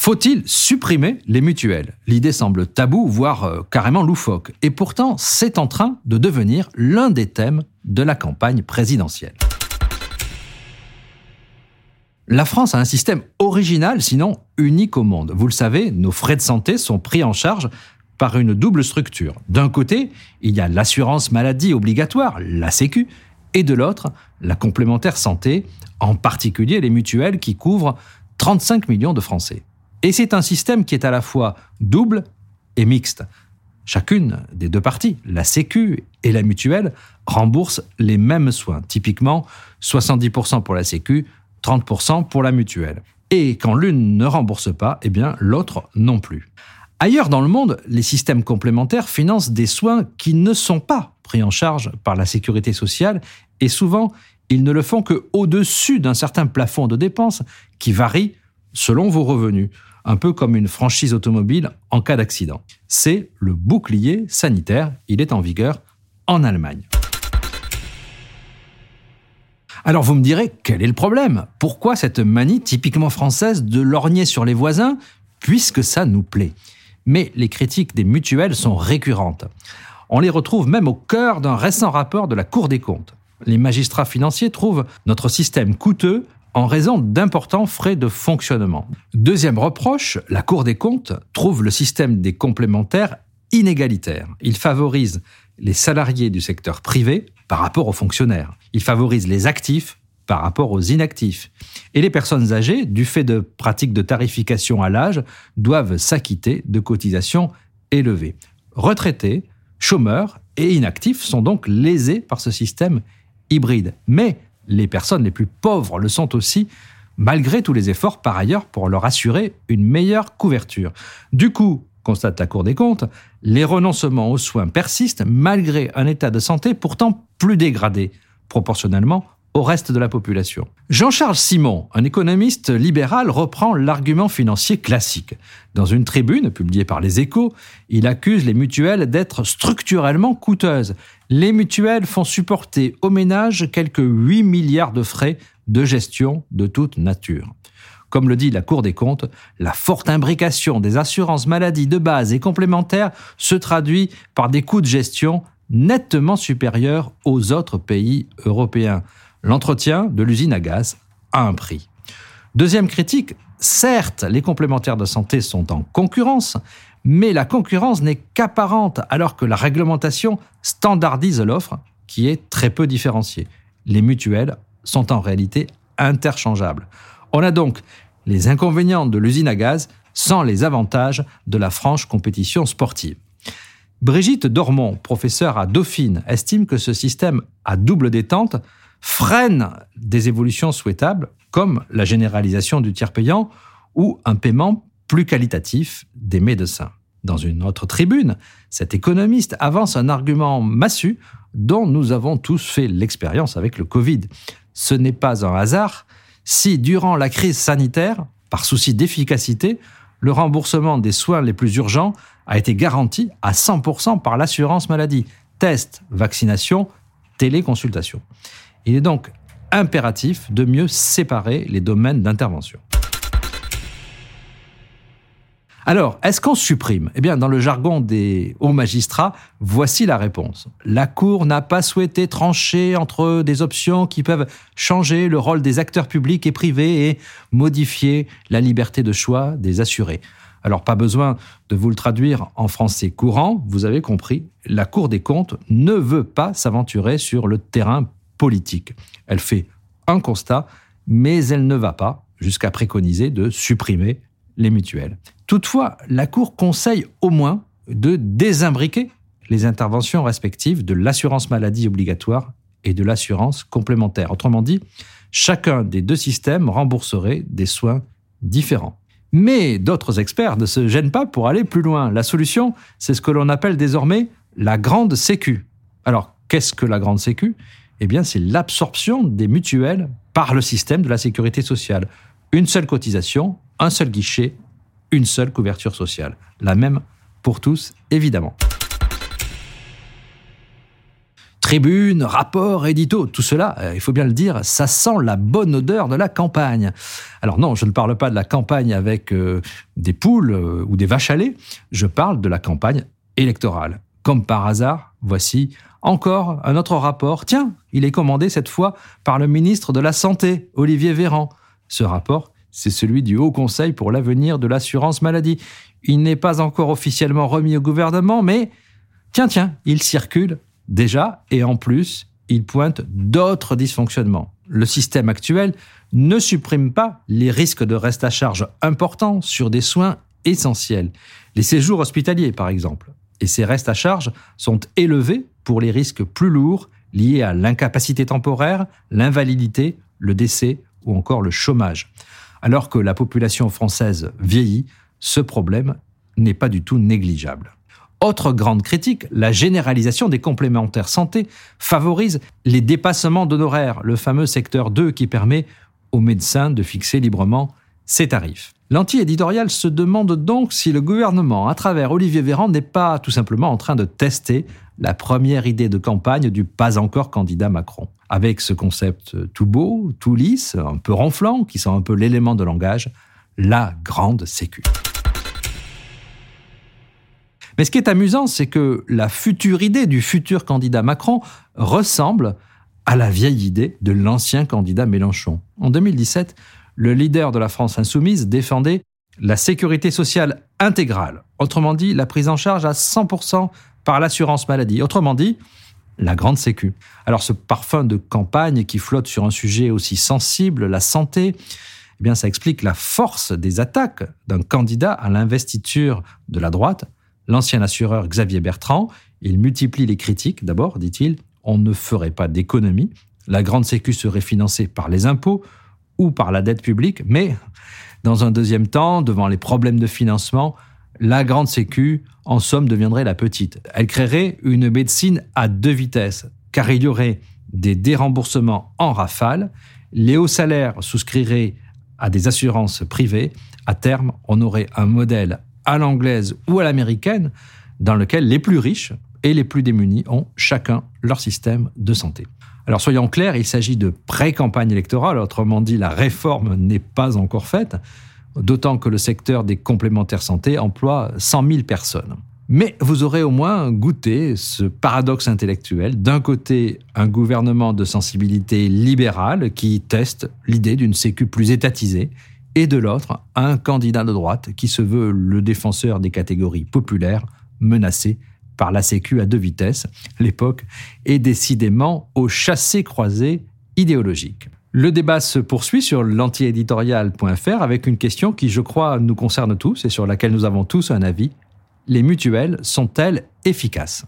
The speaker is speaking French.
Faut-il supprimer les mutuelles? L'idée semble taboue, voire euh, carrément loufoque. Et pourtant, c'est en train de devenir l'un des thèmes de la campagne présidentielle. La France a un système original, sinon unique au monde. Vous le savez, nos frais de santé sont pris en charge par une double structure. D'un côté, il y a l'assurance maladie obligatoire, la Sécu, et de l'autre, la complémentaire santé, en particulier les mutuelles qui couvrent 35 millions de Français. Et c'est un système qui est à la fois double et mixte. Chacune des deux parties, la Sécu et la mutuelle, remboursent les mêmes soins. Typiquement, 70% pour la Sécu, 30% pour la mutuelle. Et quand l'une ne rembourse pas, eh bien l'autre non plus. Ailleurs dans le monde, les systèmes complémentaires financent des soins qui ne sont pas pris en charge par la sécurité sociale et souvent ils ne le font que au-dessus d'un certain plafond de dépenses qui varie selon vos revenus, un peu comme une franchise automobile en cas d'accident. C'est le bouclier sanitaire, il est en vigueur en Allemagne. Alors vous me direz, quel est le problème? Pourquoi cette manie typiquement française de lorgner sur les voisins, puisque ça nous plaît? Mais les critiques des mutuelles sont récurrentes. On les retrouve même au cœur d'un récent rapport de la Cour des comptes. Les magistrats financiers trouvent notre système coûteux en raison d'importants frais de fonctionnement. Deuxième reproche, la Cour des comptes trouve le système des complémentaires inégalitaire. Il favorise les salariés du secteur privé par rapport aux fonctionnaires. Il favorise les actifs par rapport aux inactifs. Et les personnes âgées, du fait de pratiques de tarification à l'âge, doivent s'acquitter de cotisations élevées. Retraités, chômeurs et inactifs sont donc lésés par ce système hybride. Mais les personnes les plus pauvres le sont aussi, malgré tous les efforts par ailleurs pour leur assurer une meilleure couverture. Du coup, constate la Cour des comptes, les renoncements aux soins persistent malgré un état de santé pourtant plus dégradé, proportionnellement au reste de la population. Jean-Charles Simon, un économiste libéral, reprend l'argument financier classique. Dans une tribune publiée par les échos, il accuse les mutuelles d'être structurellement coûteuses. Les mutuelles font supporter aux ménages quelques 8 milliards de frais de gestion de toute nature. Comme le dit la Cour des comptes, la forte imbrication des assurances maladies de base et complémentaires se traduit par des coûts de gestion nettement supérieurs aux autres pays européens. L'entretien de l'usine à gaz a un prix. Deuxième critique, certes, les complémentaires de santé sont en concurrence, mais la concurrence n'est qu'apparente alors que la réglementation standardise l'offre qui est très peu différenciée. Les mutuelles sont en réalité interchangeables. On a donc les inconvénients de l'usine à gaz sans les avantages de la franche compétition sportive. Brigitte Dormont, professeure à Dauphine, estime que ce système à double détente freine des évolutions souhaitables comme la généralisation du tiers payant ou un paiement plus qualitatif des médecins. Dans une autre tribune, cet économiste avance un argument massu dont nous avons tous fait l'expérience avec le Covid. Ce n'est pas un hasard si, durant la crise sanitaire, par souci d'efficacité, le remboursement des soins les plus urgents a été garanti à 100% par l'assurance maladie. Test, vaccination, téléconsultation. Il est donc impératif de mieux séparer les domaines d'intervention. Alors, est-ce qu'on supprime? Eh bien, dans le jargon des hauts magistrats, voici la réponse. La Cour n'a pas souhaité trancher entre des options qui peuvent changer le rôle des acteurs publics et privés et modifier la liberté de choix des assurés. Alors, pas besoin de vous le traduire en français courant, vous avez compris, la Cour des comptes ne veut pas s'aventurer sur le terrain politique. Elle fait un constat, mais elle ne va pas jusqu'à préconiser de supprimer les mutuelles. Toutefois, la Cour conseille au moins de désimbriquer les interventions respectives de l'assurance maladie obligatoire et de l'assurance complémentaire. Autrement dit, chacun des deux systèmes rembourserait des soins différents. Mais d'autres experts ne se gênent pas pour aller plus loin. La solution, c'est ce que l'on appelle désormais la grande sécu. Alors, Qu'est-ce que la grande sécu? Eh bien, c'est l'absorption des mutuelles par le système de la sécurité sociale. Une seule cotisation, un seul guichet, une seule couverture sociale. La même pour tous, évidemment. Tribune, rapport, édito, tout cela, euh, il faut bien le dire, ça sent la bonne odeur de la campagne. Alors non, je ne parle pas de la campagne avec euh, des poules euh, ou des vaches à lait, je parle de la campagne électorale. Comme par hasard, voici encore un autre rapport. Tiens, il est commandé cette fois par le ministre de la Santé, Olivier Véran. Ce rapport, c'est celui du Haut Conseil pour l'avenir de l'assurance maladie. Il n'est pas encore officiellement remis au gouvernement, mais tiens, tiens, il circule déjà, et en plus, il pointe d'autres dysfonctionnements. Le système actuel ne supprime pas les risques de reste à charge importants sur des soins essentiels. Les séjours hospitaliers, par exemple. Et ces restes à charge sont élevés pour les risques plus lourds liés à l'incapacité temporaire, l'invalidité, le décès ou encore le chômage. Alors que la population française vieillit, ce problème n'est pas du tout négligeable. Autre grande critique, la généralisation des complémentaires santé favorise les dépassements d'honoraires, le fameux secteur 2 qui permet aux médecins de fixer librement ses tarifs. L'anti-éditorial se demande donc si le gouvernement, à travers Olivier Véran, n'est pas tout simplement en train de tester la première idée de campagne du pas encore candidat Macron. Avec ce concept tout beau, tout lisse, un peu ronflant, qui sent un peu l'élément de langage, la grande sécu. Mais ce qui est amusant, c'est que la future idée du futur candidat Macron ressemble à la vieille idée de l'ancien candidat Mélenchon. En 2017, le leader de la France insoumise défendait la sécurité sociale intégrale, autrement dit la prise en charge à 100% par l'assurance maladie, autrement dit la grande sécu. Alors ce parfum de campagne qui flotte sur un sujet aussi sensible, la santé, eh bien ça explique la force des attaques d'un candidat à l'investiture de la droite l'ancien assureur Xavier Bertrand. Il multiplie les critiques. D'abord, dit-il, on ne ferait pas d'économie. La grande sécu serait financée par les impôts ou par la dette publique. Mais, dans un deuxième temps, devant les problèmes de financement, la grande sécu, en somme, deviendrait la petite. Elle créerait une médecine à deux vitesses, car il y aurait des déremboursements en rafale, les hauts salaires souscriraient à des assurances privées. À terme, on aurait un modèle à l'anglaise ou à l'américaine, dans lequel les plus riches et les plus démunis ont chacun leur système de santé. Alors soyons clairs, il s'agit de pré-campagne électorale, autrement dit la réforme n'est pas encore faite, d'autant que le secteur des complémentaires santé emploie 100 000 personnes. Mais vous aurez au moins goûté ce paradoxe intellectuel. D'un côté, un gouvernement de sensibilité libérale qui teste l'idée d'une sécu plus étatisée et de l'autre, un candidat de droite qui se veut le défenseur des catégories populaires menacées par la Sécu à deux vitesses. L'époque est décidément au chassé-croisé idéologique. Le débat se poursuit sur l'antiéditorial.fr avec une question qui, je crois, nous concerne tous et sur laquelle nous avons tous un avis. Les mutuelles sont-elles efficaces?